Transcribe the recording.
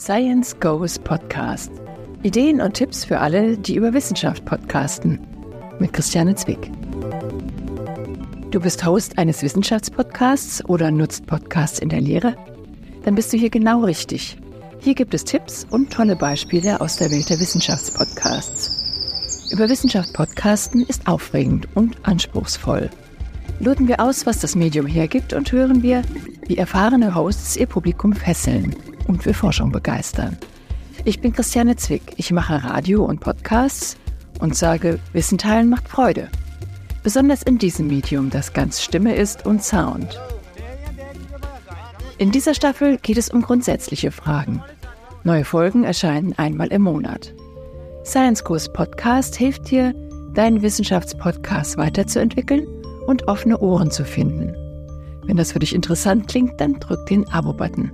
Science Goes Podcast. Ideen und Tipps für alle, die über Wissenschaft podcasten. Mit Christiane Zwick. Du bist Host eines Wissenschaftspodcasts oder nutzt Podcasts in der Lehre? Dann bist du hier genau richtig. Hier gibt es Tipps und tolle Beispiele aus der Welt der Wissenschaftspodcasts. Über Wissenschaft podcasten ist aufregend und anspruchsvoll. Loten wir aus, was das Medium hergibt und hören wir, wie erfahrene Hosts ihr Publikum fesseln und für Forschung begeistern. Ich bin Christiane Zwick. Ich mache Radio und Podcasts und sage, Wissen teilen macht Freude. Besonders in diesem Medium, das ganz Stimme ist und Sound. In dieser Staffel geht es um grundsätzliche Fragen. Neue Folgen erscheinen einmal im Monat. Science Kurs Podcast hilft dir, deinen Wissenschaftspodcast weiterzuentwickeln und offene Ohren zu finden. Wenn das für dich interessant klingt, dann drück den Abo-Button.